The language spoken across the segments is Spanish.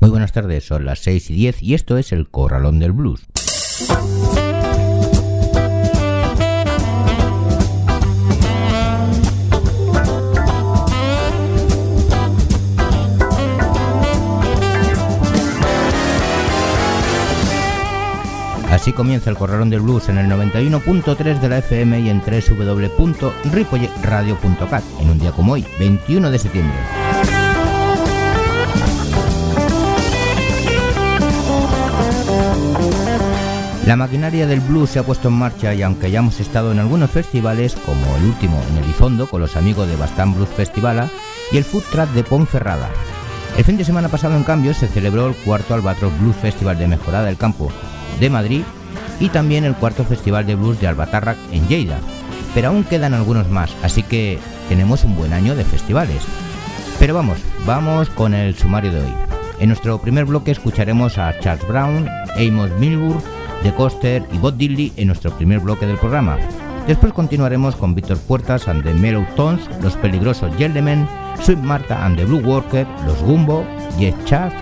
Muy buenas tardes, son las 6 y 10 y esto es El Corralón del Blues. Así comienza el Corralón del Blues en el 91.3 de la FM y en www.ripolletradio.cat en un día como hoy, 21 de septiembre. La maquinaria del blues se ha puesto en marcha y aunque ya hemos estado en algunos festivales, como el último en Elizondo con los amigos de Bastán Blues Festivala y el Food Track de Ponferrada. El fin de semana pasado, en cambio, se celebró el cuarto Albatros Blues Festival de Mejorada del Campo, de Madrid y también el cuarto Festival de Blues de Albatárrac en Lleida. Pero aún quedan algunos más, así que tenemos un buen año de festivales. Pero vamos, vamos con el sumario de hoy. En nuestro primer bloque escucharemos a Charles Brown, Amos Milburn, The Coster y Bob Diddley en nuestro primer bloque del programa. Después continuaremos con Víctor Puertas and the Mellow Tones, Los Peligrosos Gentlemen, Sweet Martha and the Blue Worker, Los Gumbo, Jeff Chaff,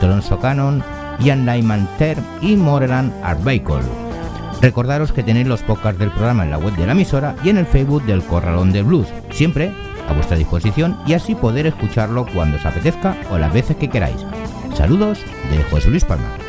Toronto Cannon, Ian Lyman Term y Moreland Art Vehicle. Recordaros que tenéis los podcasts del programa en la web de la emisora y en el Facebook del Corralón del Blues, siempre a vuestra disposición y así poder escucharlo cuando os apetezca o las veces que queráis. Saludos de José Luis Palma.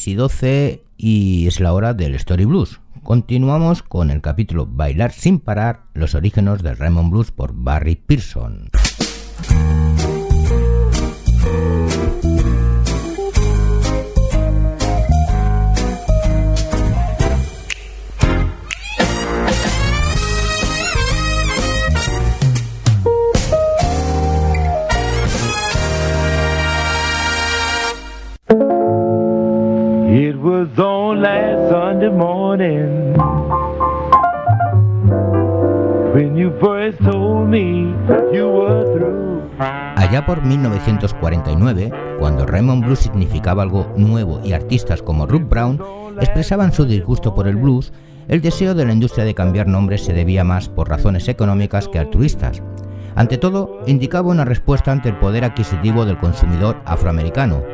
6 y 12 y es la hora del Story Blues. Continuamos con el capítulo Bailar sin parar, los orígenes del Raymond Blues por Barry Pearson. Por 1949, cuando Raymond Blues significaba algo nuevo y artistas como Ruth Brown expresaban su disgusto por el blues, el deseo de la industria de cambiar nombres se debía más por razones económicas que altruistas. Ante todo, indicaba una respuesta ante el poder adquisitivo del consumidor afroamericano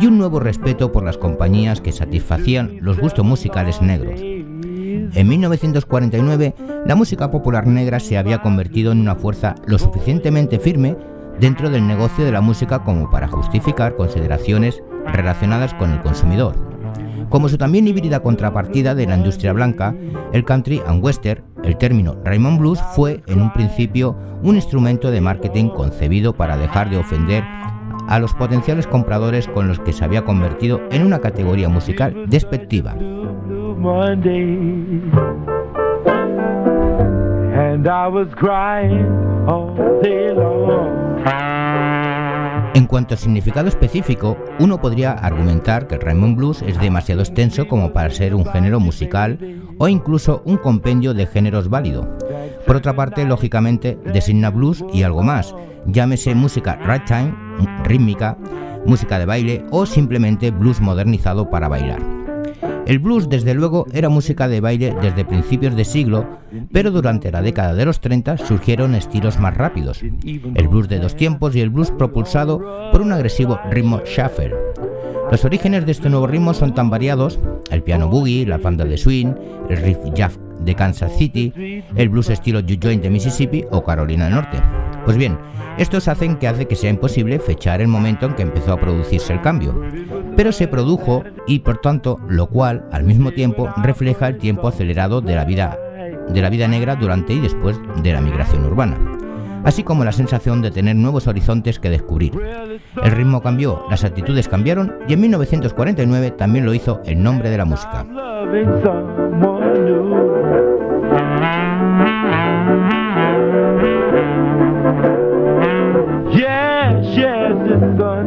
y un nuevo respeto por las compañías que satisfacían los gustos musicales negros. En 1949, la música popular negra se había convertido en una fuerza lo suficientemente firme dentro del negocio de la música como para justificar consideraciones relacionadas con el consumidor. Como su también híbrida contrapartida de la industria blanca, el country and western, el término Raymond Blues fue en un principio un instrumento de marketing concebido para dejar de ofender a los potenciales compradores con los que se había convertido en una categoría musical despectiva. En cuanto a significado específico, uno podría argumentar que el Raymond Blues es demasiado extenso como para ser un género musical o incluso un compendio de géneros válido. Por otra parte, lógicamente, designa blues y algo más, llámese música ragtime, rítmica, música de baile o simplemente blues modernizado para bailar. El blues, desde luego, era música de baile desde principios de siglo, pero durante la década de los 30 surgieron estilos más rápidos, el blues de dos tiempos y el blues propulsado por un agresivo ritmo shuffle. Los orígenes de este nuevo ritmo son tan variados, el piano boogie, la banda de swing, el riff jazz de Kansas City, el blues estilo You Joint de Mississippi o Carolina del Norte. Pues bien, estos hacen que hace que sea imposible fechar el momento en que empezó a producirse el cambio, pero se produjo y por tanto, lo cual al mismo tiempo refleja el tiempo acelerado de la vida de la vida negra durante y después de la migración urbana así como la sensación de tener nuevos horizontes que descubrir. El ritmo cambió, las actitudes cambiaron y en 1949 también lo hizo el nombre de la música.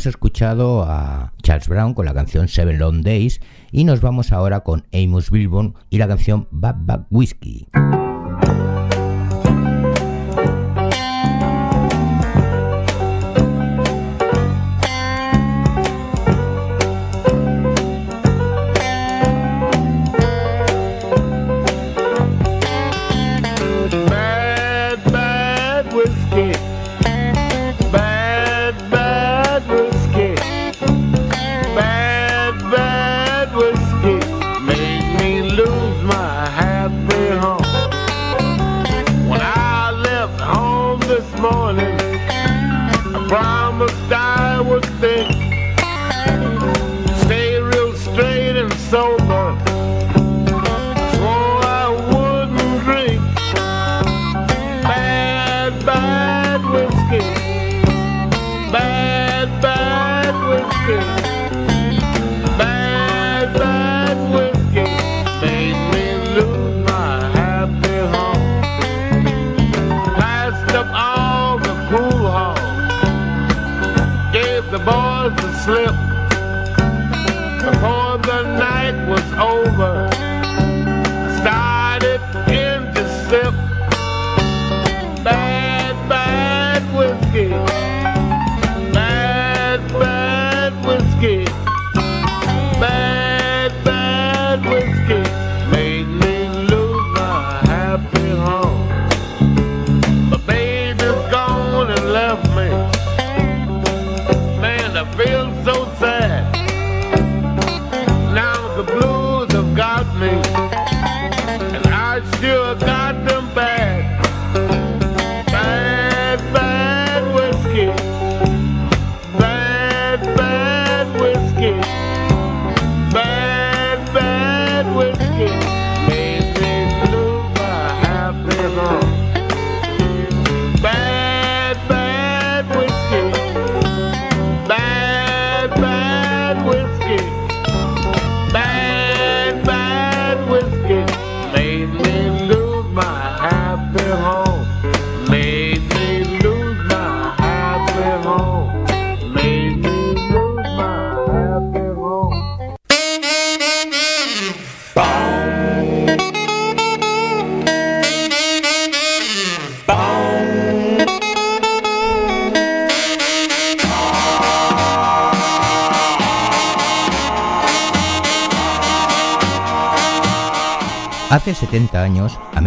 Hemos escuchado a Charles Brown con la canción Seven Long Days y nos vamos ahora con Amos Bilbon y la canción Bad Bad Whiskey.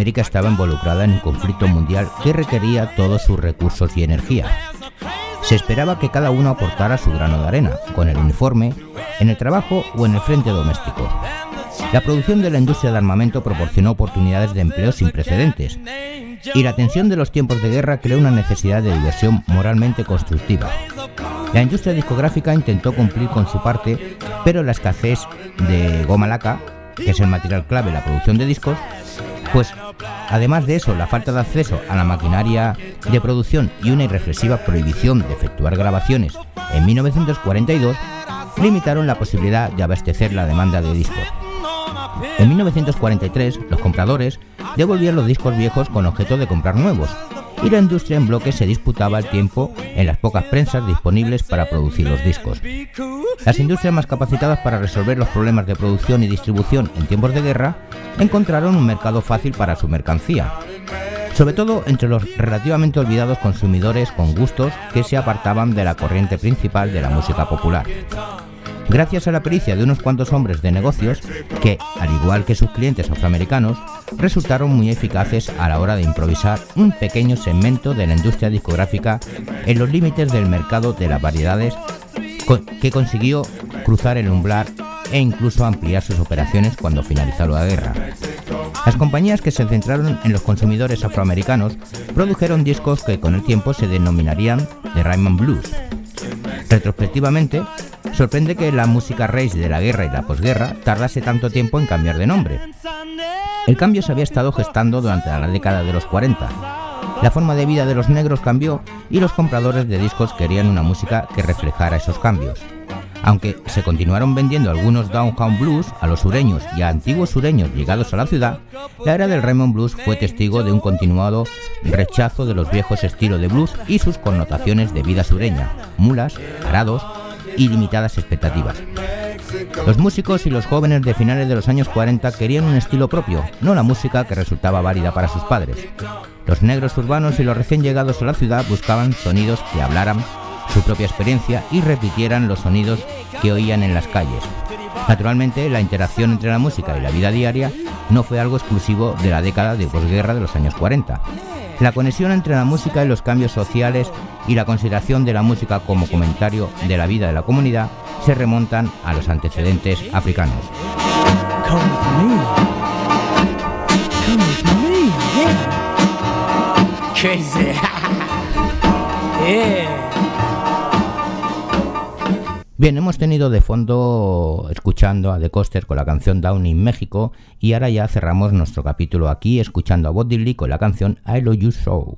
América estaba involucrada en un conflicto mundial que requería todos sus recursos y energía. Se esperaba que cada uno aportara su grano de arena, con el uniforme, en el trabajo o en el frente doméstico. La producción de la industria de armamento proporcionó oportunidades de empleo sin precedentes, y la tensión de los tiempos de guerra creó una necesidad de diversión moralmente constructiva. La industria discográfica intentó cumplir con su parte, pero la escasez de goma laca que es el material clave en la producción de discos, pues además de eso, la falta de acceso a la maquinaria de producción y una irreflexiva prohibición de efectuar grabaciones en 1942 limitaron la posibilidad de abastecer la demanda de discos. En 1943, los compradores devolvieron los discos viejos con objeto de comprar nuevos, y la industria en bloque se disputaba el tiempo en las pocas prensas disponibles para producir los discos. Las industrias más capacitadas para resolver los problemas de producción y distribución en tiempos de guerra encontraron un mercado fácil para su mercancía, sobre todo entre los relativamente olvidados consumidores con gustos que se apartaban de la corriente principal de la música popular. Gracias a la pericia de unos cuantos hombres de negocios que, al igual que sus clientes afroamericanos, resultaron muy eficaces a la hora de improvisar un pequeño segmento de la industria discográfica en los límites del mercado de las variedades que consiguió cruzar el umbral e incluso ampliar sus operaciones cuando finalizó la guerra. Las compañías que se centraron en los consumidores afroamericanos produjeron discos que con el tiempo se denominarían The Raymond Blues. Retrospectivamente, sorprende que la música race de la guerra y la posguerra tardase tanto tiempo en cambiar de nombre. El cambio se había estado gestando durante la década de los 40. La forma de vida de los negros cambió y los compradores de discos querían una música que reflejara esos cambios. Aunque se continuaron vendiendo algunos Downtown Blues a los sureños y a antiguos sureños llegados a la ciudad, la era del Raymond Blues fue testigo de un continuado rechazo de los viejos estilos de blues y sus connotaciones de vida sureña, mulas, arados y limitadas expectativas. Los músicos y los jóvenes de finales de los años 40 querían un estilo propio, no la música que resultaba válida para sus padres. Los negros urbanos y los recién llegados a la ciudad buscaban sonidos que hablaran su propia experiencia y repitieran los sonidos que oían en las calles. Naturalmente, la interacción entre la música y la vida diaria no fue algo exclusivo de la década de posguerra de los años 40. La conexión entre la música y los cambios sociales y la consideración de la música como comentario de la vida de la comunidad se remontan a los antecedentes africanos. Bien, hemos tenido de fondo escuchando a The Coster con la canción Down in México y ahora ya cerramos nuestro capítulo aquí escuchando a Bob Dylan con la canción I Love You So.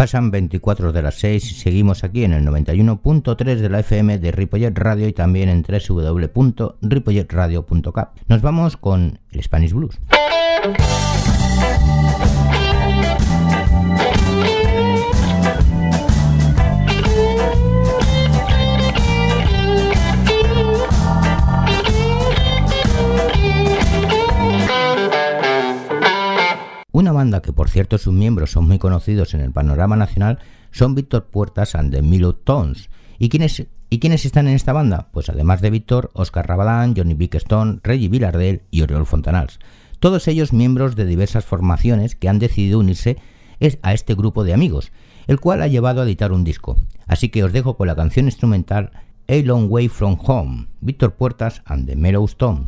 Pasan 24 de las 6 y seguimos aquí en el 91.3 de la FM de Ripollet Radio y también en www.ripolletradio.cap. Nos vamos con el Spanish Blues. Una banda que por cierto sus miembros son muy conocidos en el panorama nacional son Víctor Puertas and the Milo Tones. ¿Y quiénes, ¿Y están en esta banda? Pues además de Víctor, Oscar Rabadán, Johnny Bickstone, Reggie Villardel y Oriol Fontanals. Todos ellos miembros de diversas formaciones que han decidido unirse a este grupo de amigos, el cual ha llevado a editar un disco. Así que os dejo con la canción instrumental A Long Way From Home, Víctor Puertas and the Mellow Stone.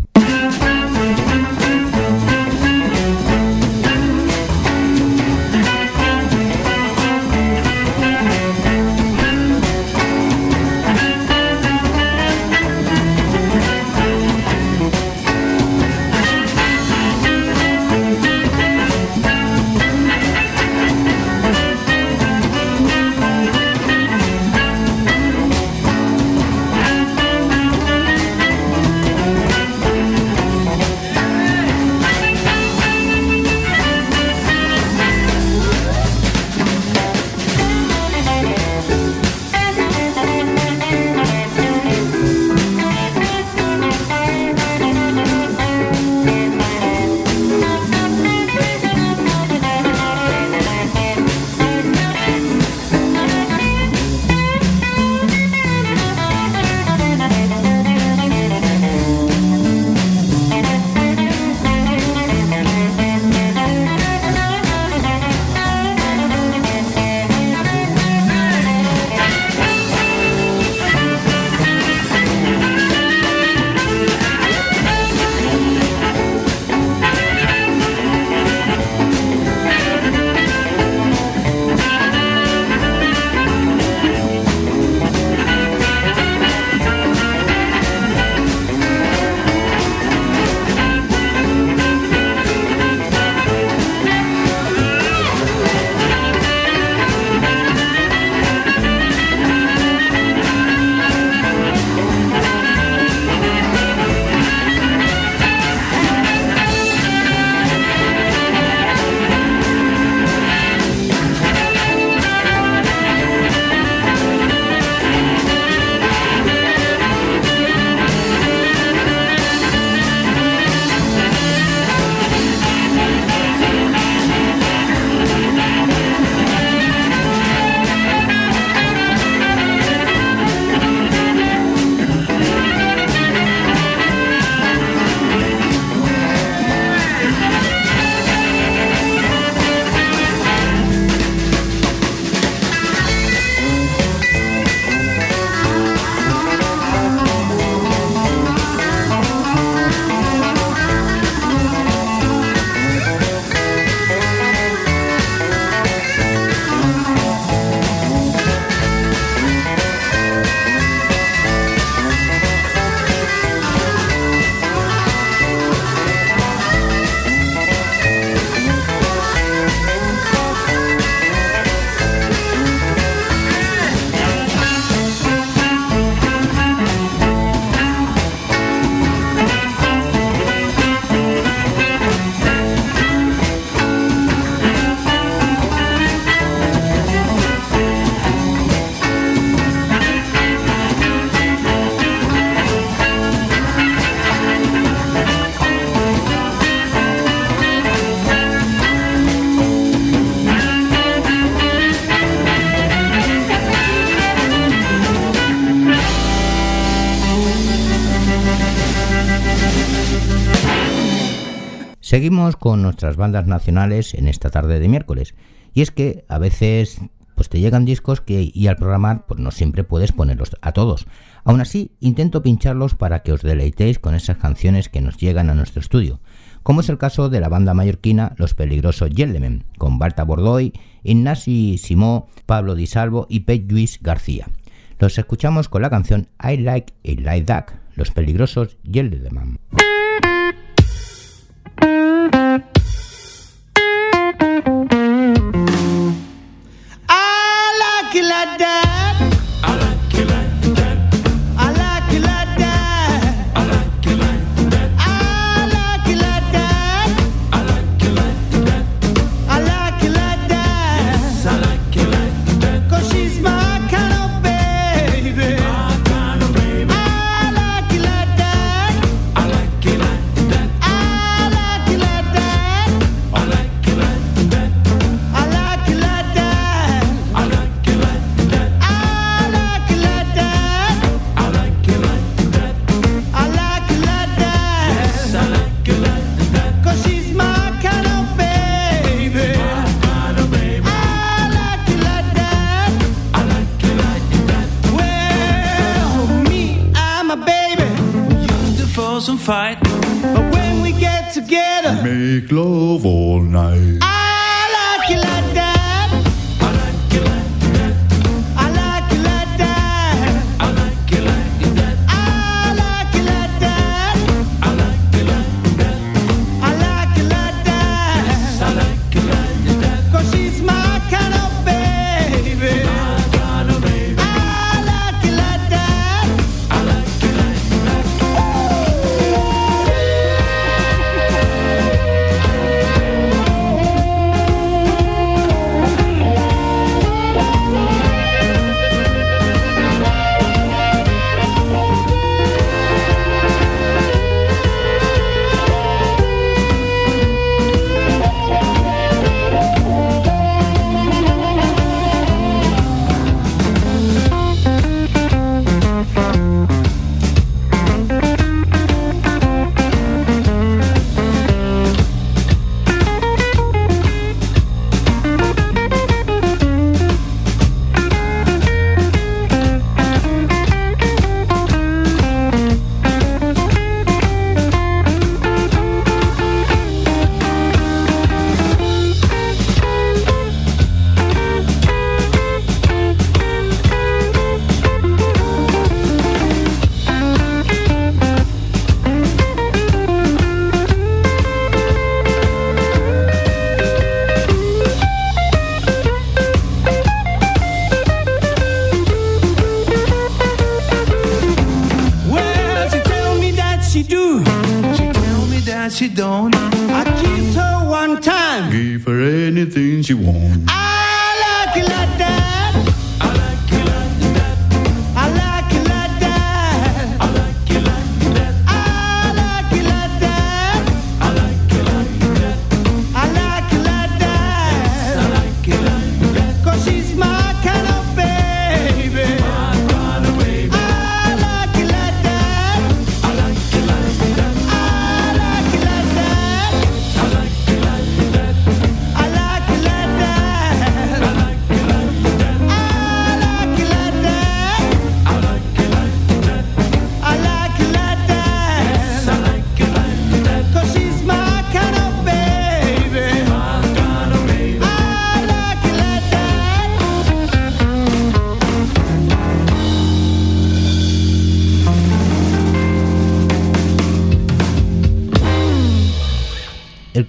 Con nuestras bandas nacionales en esta tarde de miércoles. Y es que a veces pues te llegan discos que y al programar pues no siempre puedes ponerlos a todos. Aún así, intento pincharlos para que os deleitéis con esas canciones que nos llegan a nuestro estudio, como es el caso de la banda mallorquina Los Peligrosos Yellemen, con Barta Bordoy, Ignasi Simó, Pablo Di Salvo y Pete Luis García. Los escuchamos con la canción I Like It Like That, Los Peligrosos Yellemen.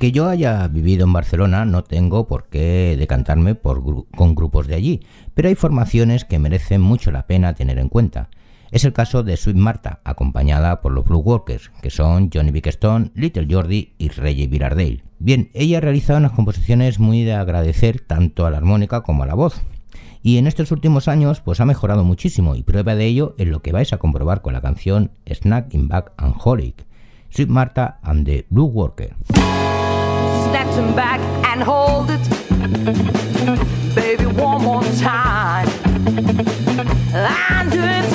Que yo haya vivido en Barcelona no tengo por qué decantarme con grupos de allí, pero hay formaciones que merecen mucho la pena tener en cuenta. Es el caso de Sweet Marta, acompañada por los Blue Walkers, que son Johnny Bickstone, Little Jordi y Reggie Villardale. Bien, ella ha realizado unas composiciones muy de agradecer tanto a la armónica como a la voz. Y en estos últimos años pues ha mejorado muchísimo y prueba de ello es lo que vais a comprobar con la canción Snack in Back and Holic, Sweet Marta and the Blue Worker. Him back and hold it. Baby, one more time. I'm doing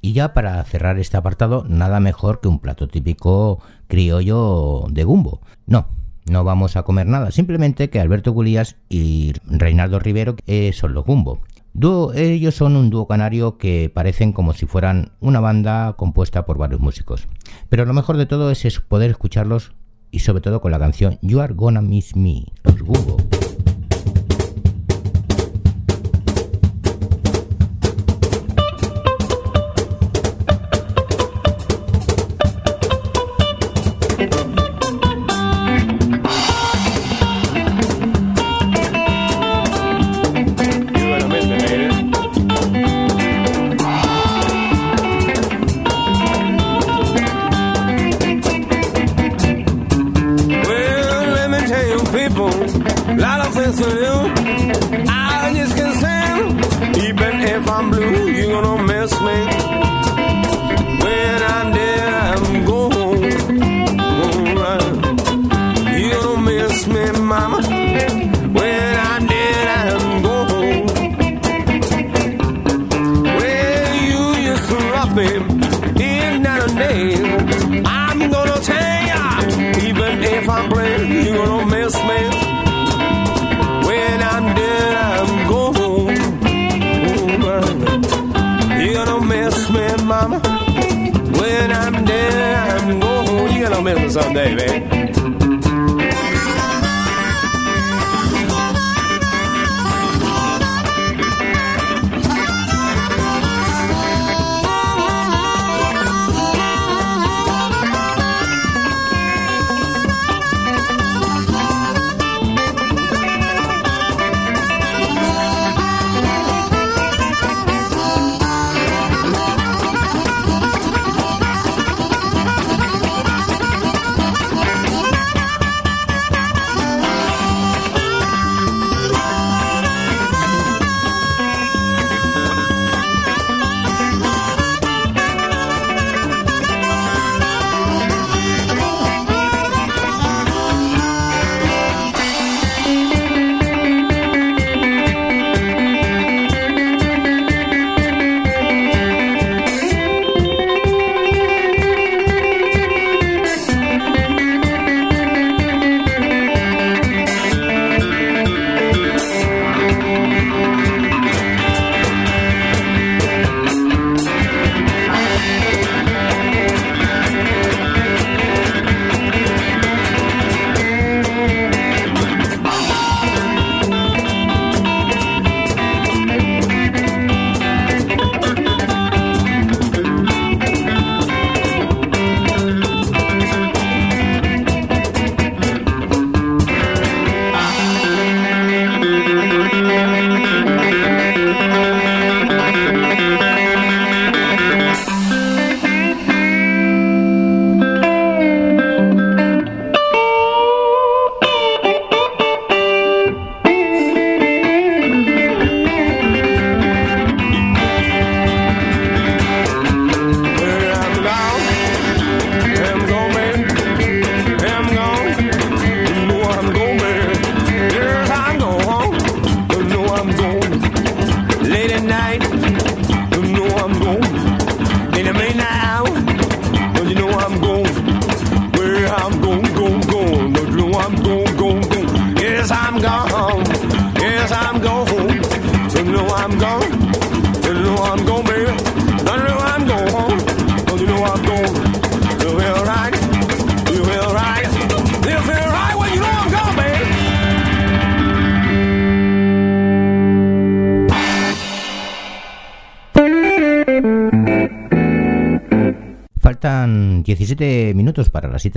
Y ya para cerrar este apartado, nada mejor que un plato típico criollo de gumbo. No, no vamos a comer nada, simplemente que Alberto Gulías y Reinaldo Rivero eh, son los gumbo. Dúo, ellos son un dúo canario que parecen como si fueran una banda compuesta por varios músicos. Pero lo mejor de todo es poder escucharlos y sobre todo con la canción You Are Gonna Miss Me, los Gumbo. dead, I'm dead, I'm going home. You gotta miss make me someday, man.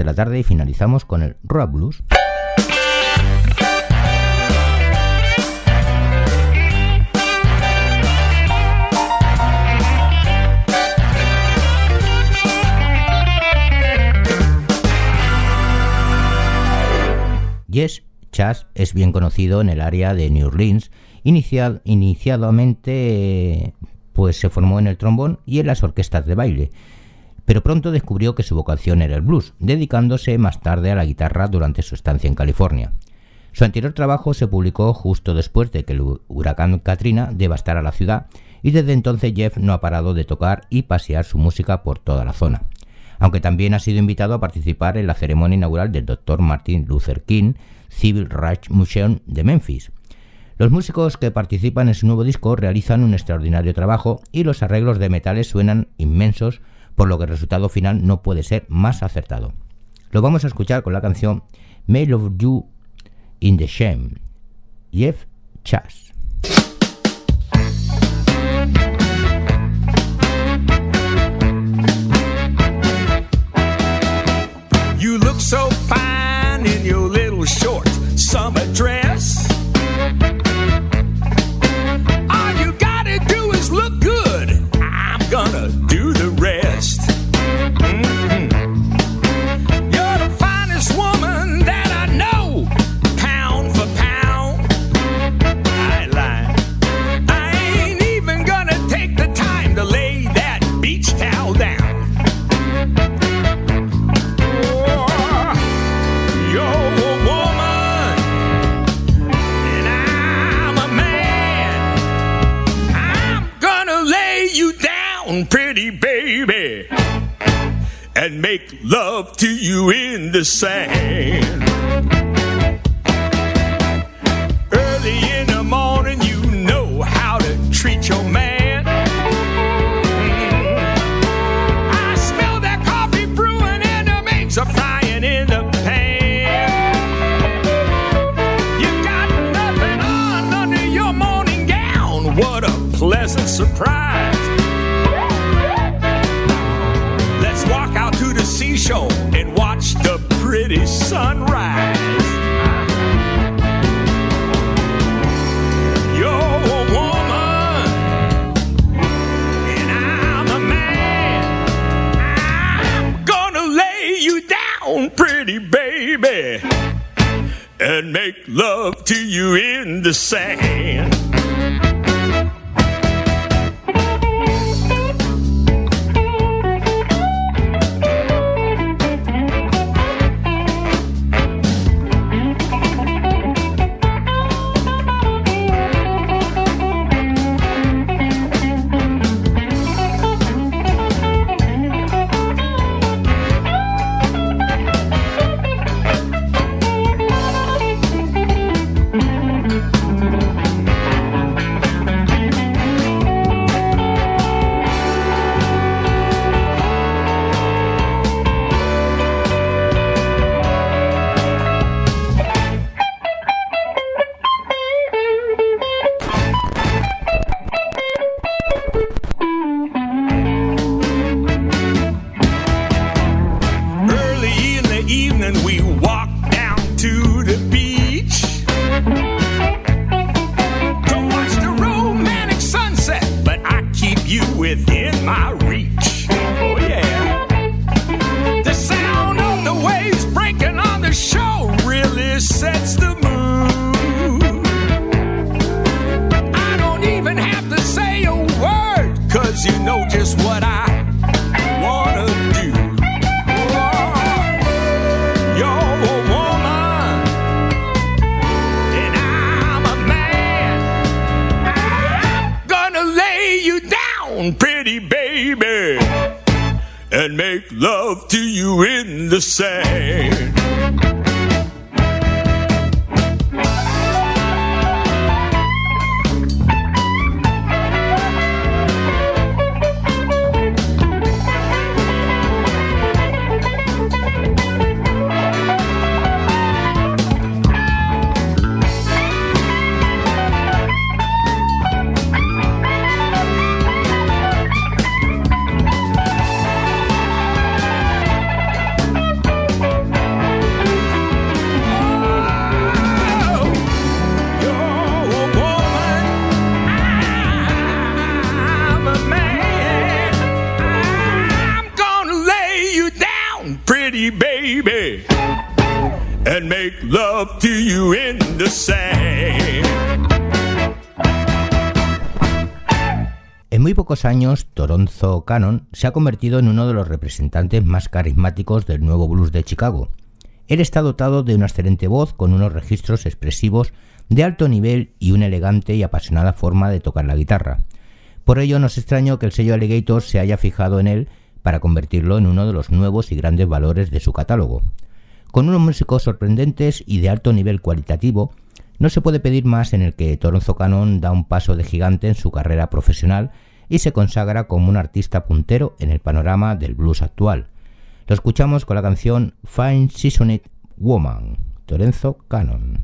De la tarde y finalizamos con el Rock Blues. Yes Chas es bien conocido en el área de New Orleans. Inicial, inicialmente pues se formó en el trombón y en las orquestas de baile, pero pronto descubrió que su vocación era el blues, dedicándose más tarde a la guitarra durante su estancia en California. Su anterior trabajo se publicó justo después de que el huracán Katrina devastara la ciudad y desde entonces Jeff no ha parado de tocar y pasear su música por toda la zona aunque también ha sido invitado a participar en la ceremonia inaugural del Dr. Martin Luther King Civil Rights Museum de Memphis. Los músicos que participan en su nuevo disco realizan un extraordinario trabajo y los arreglos de metales suenan inmensos, por lo que el resultado final no puede ser más acertado. Lo vamos a escuchar con la canción Mail of You in the Shame, Jeff Chas. Pretty baby and make love to you in the sand. Down, pretty baby, and make love to you in the sand. Años, Toronzo Cannon se ha convertido en uno de los representantes más carismáticos del nuevo blues de Chicago. Él está dotado de una excelente voz con unos registros expresivos de alto nivel y una elegante y apasionada forma de tocar la guitarra. Por ello no es extraño que el sello Alligator se haya fijado en él para convertirlo en uno de los nuevos y grandes valores de su catálogo. Con unos músicos sorprendentes y de alto nivel cualitativo, no se puede pedir más en el que Toronzo Cannon da un paso de gigante en su carrera profesional y se consagra como un artista puntero en el panorama del blues actual. Lo escuchamos con la canción Fine Seasoned Woman, Torenzo Cannon.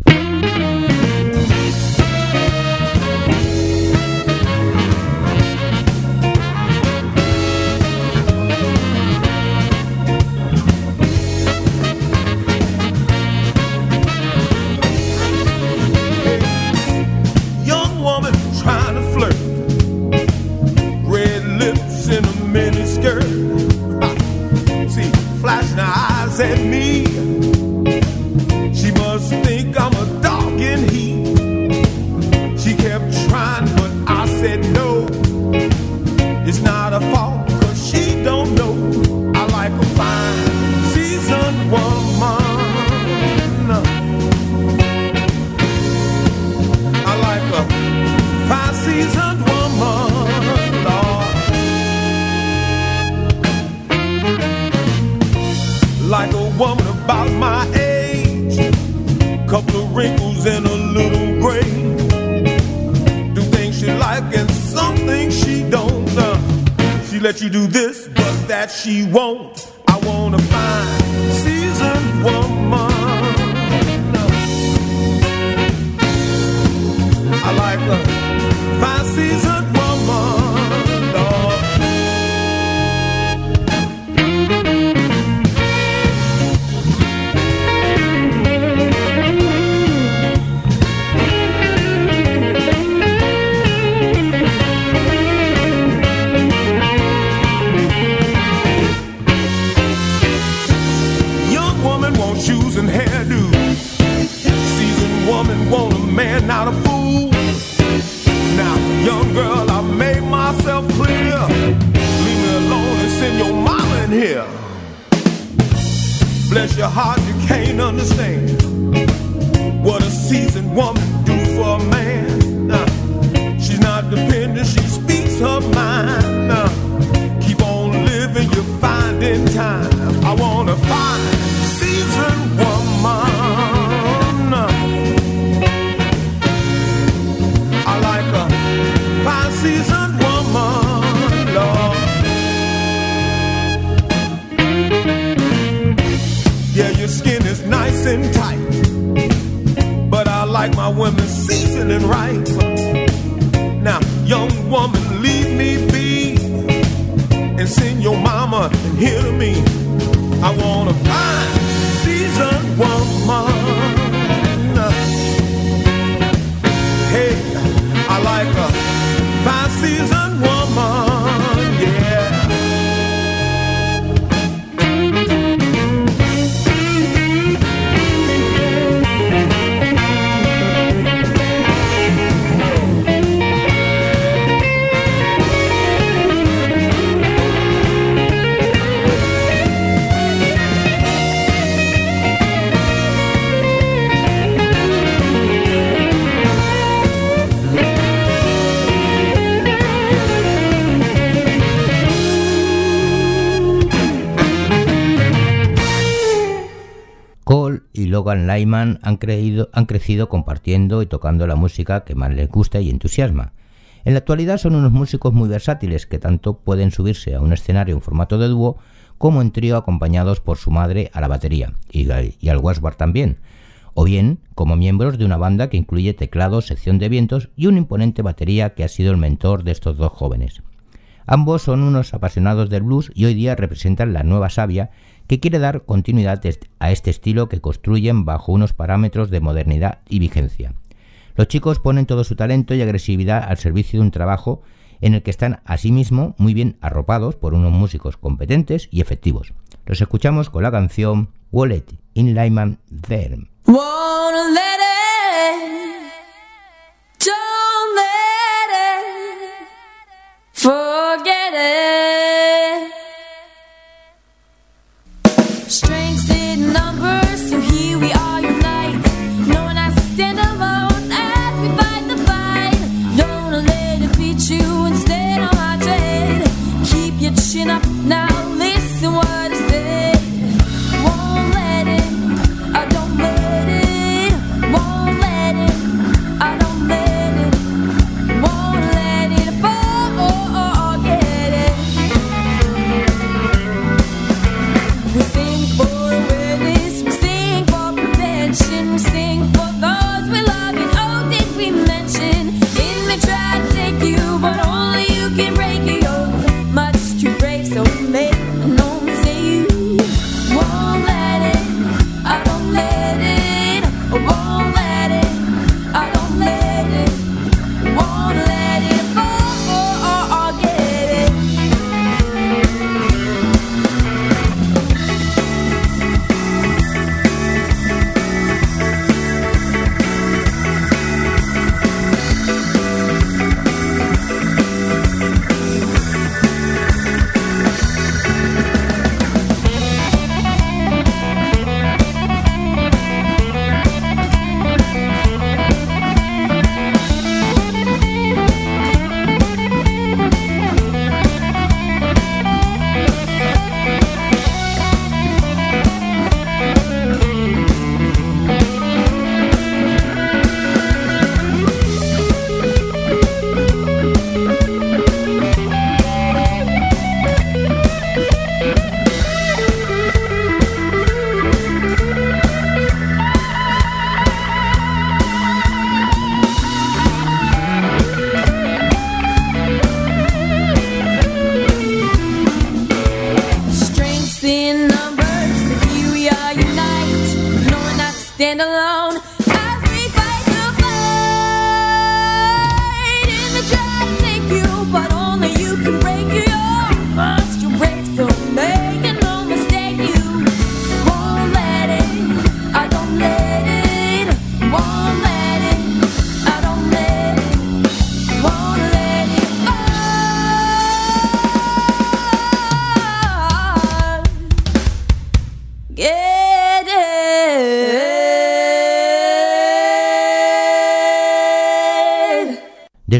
Here. Bless your heart, you can't understand what a seasoned woman do for a man. She's not dependent, she speaks her mind. Keep on living, you find in time. I wanna find seasoned woman. And tight, but I like my women seasoning right. Now, young woman, leave me be and send your mama and hear to me. I wanna find y Logan Lyman han, creído- han crecido compartiendo y tocando la música que más les gusta y entusiasma. En la actualidad son unos músicos muy versátiles que tanto pueden subirse a un escenario en formato de dúo como en trío acompañados por su madre a la batería y, al washboard también, o bien como miembros de una banda que incluye teclado, sección de vientos y una imponente batería que ha sido el mentor de estos dos jóvenes. Ambos son unos apasionados del blues y hoy día representan la nueva savia que quiere dar continuidad a este estilo que construyen bajo unos parámetros de modernidad y vigencia. Los chicos ponen todo su talento y agresividad al servicio de un trabajo en el que están asimismo muy bien arropados por unos músicos competentes y efectivos. Los escuchamos con la canción Wallet in Lyman There. Alone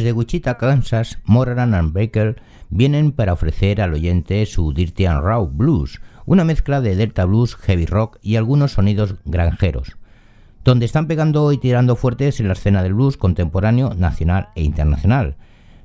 Desde Wichita, Kansas, Moran and Baker vienen para ofrecer al oyente su Dirty and Raw Blues, una mezcla de Delta Blues, heavy rock y algunos sonidos granjeros, donde están pegando y tirando fuertes en la escena del blues contemporáneo, nacional e internacional.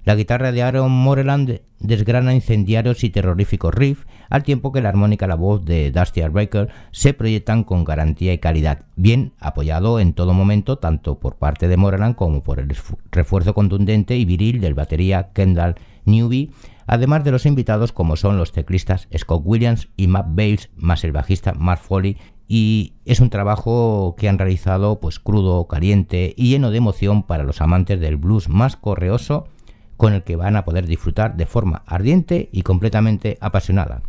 La guitarra de Aaron Moreland desgrana incendiarios y terroríficos riffs, al tiempo que la armónica y la voz de Dusty Baker se proyectan con garantía y calidad, bien apoyado en todo momento tanto por parte de Moreland como por el refuerzo contundente y viril del batería Kendall Newby, además de los invitados como son los teclistas Scott Williams y Matt Bales, más el bajista Mark Foley, y es un trabajo que han realizado pues crudo, caliente y lleno de emoción para los amantes del blues más correoso con el que van a poder disfrutar de forma ardiente y completamente apasionada.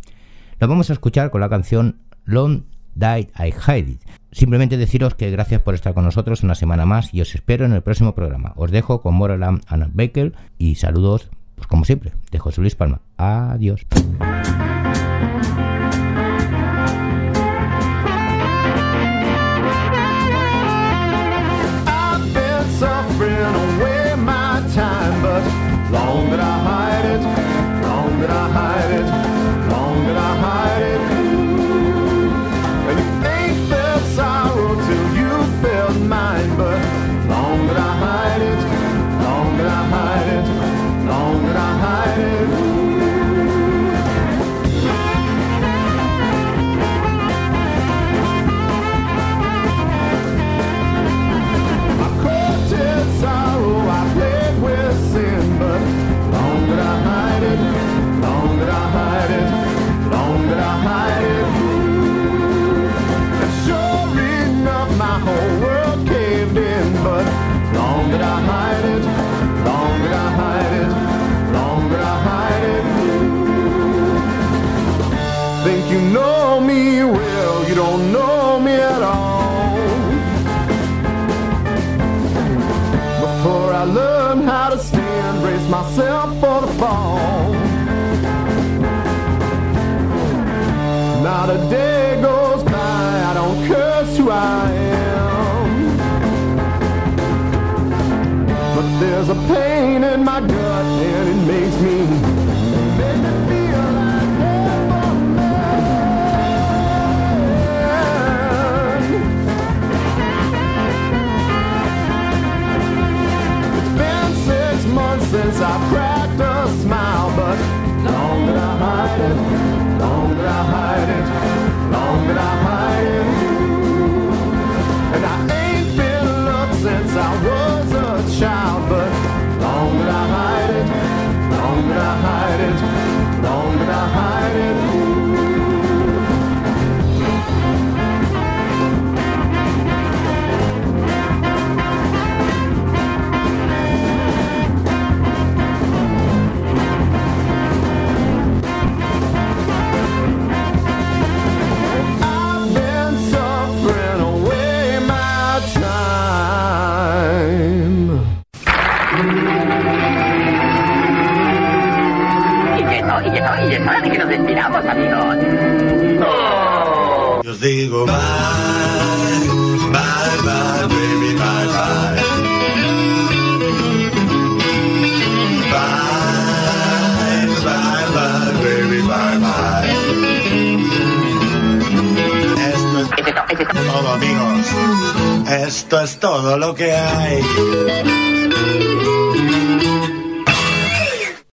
Lo vamos a escuchar con la canción Long Died I Hide It. Simplemente deciros que gracias por estar con nosotros una semana más y os espero en el próximo programa. Os dejo con Moreland Anna Baker y saludos, pues como siempre, de José Luis Palma. Adiós. Pain in my gut and it makes me, makes me feel like heaven. It's been six months since I cracked a smile, but long that I hide it, long that I hide it, long that I hide it. Digo bye, bye, bye, baby, bye, bye. Bye, bye, bye, baby, bye, bye. Esto es todo, amigos. Esto es todo lo que hay.